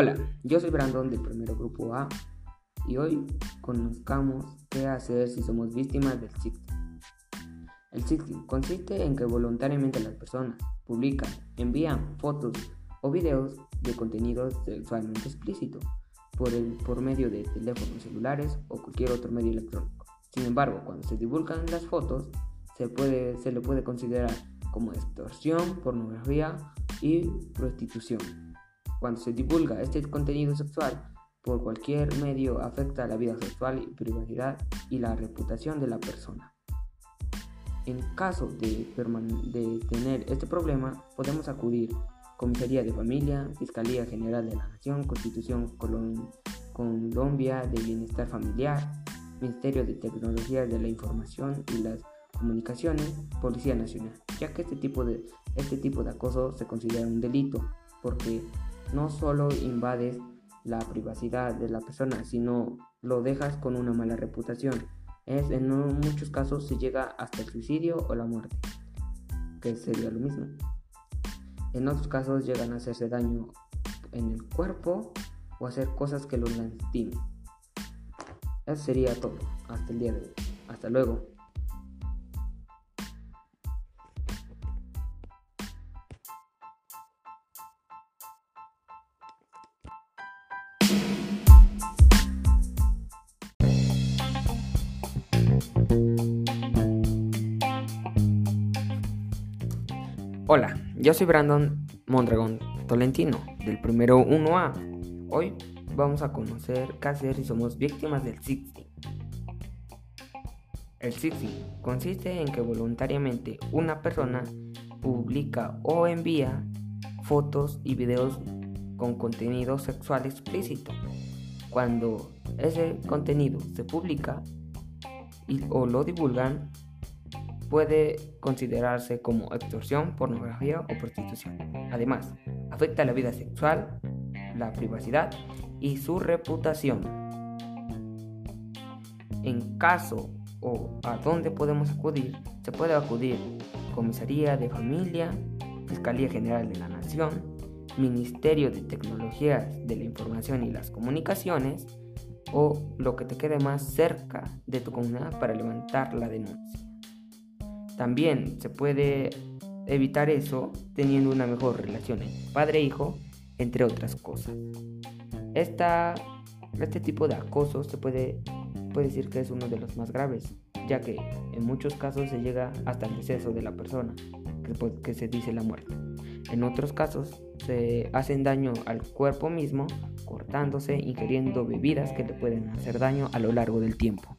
Hola, yo soy Brandon del primer grupo A y hoy conozcamos qué hacer si somos víctimas del sexting. El sexting consiste en que voluntariamente las personas publican, envían fotos o videos de contenido sexualmente explícito por, el, por medio de teléfonos celulares o cualquier otro medio electrónico. Sin embargo, cuando se divulgan las fotos, se, puede, se le puede considerar como extorsión, pornografía y prostitución. Cuando se divulga este contenido sexual por cualquier medio afecta la vida sexual y privacidad y la reputación de la persona. En caso de, de tener este problema, podemos acudir Comisaría de Familia, Fiscalía General de la Nación, Constitución Colombia de Bienestar Familiar, Ministerio de Tecnología de la Información y las Comunicaciones, Policía Nacional, ya que este tipo de, este tipo de acoso se considera un delito, porque no solo invades la privacidad de la persona, sino lo dejas con una mala reputación. Es, en muchos casos se llega hasta el suicidio o la muerte, que sería lo mismo. En otros casos llegan a hacerse daño en el cuerpo o hacer cosas que los lastimen. Eso sería todo. Hasta el día de hoy. Hasta luego. Hola, yo soy Brandon Mondragón Tolentino, del primero 1A. Hoy vamos a conocer qué hacer si somos víctimas del sexting. El sexting consiste en que voluntariamente una persona publica o envía fotos y videos con contenido sexual explícito. Cuando ese contenido se publica y, o lo divulgan, puede considerarse como extorsión, pornografía o prostitución. Además, afecta la vida sexual, la privacidad y su reputación. En caso o a dónde podemos acudir, se puede acudir Comisaría de Familia, Fiscalía General de la Nación, Ministerio de Tecnologías de la Información y las Comunicaciones o lo que te quede más cerca de tu comunidad para levantar la denuncia. También se puede evitar eso teniendo una mejor relación padre-hijo, entre otras cosas. este tipo de acoso se puede, puede decir que es uno de los más graves, ya que en muchos casos se llega hasta el deceso de la persona, que, que se dice la muerte. En otros casos se hacen daño al cuerpo mismo, cortándose, ingiriendo bebidas que le pueden hacer daño a lo largo del tiempo.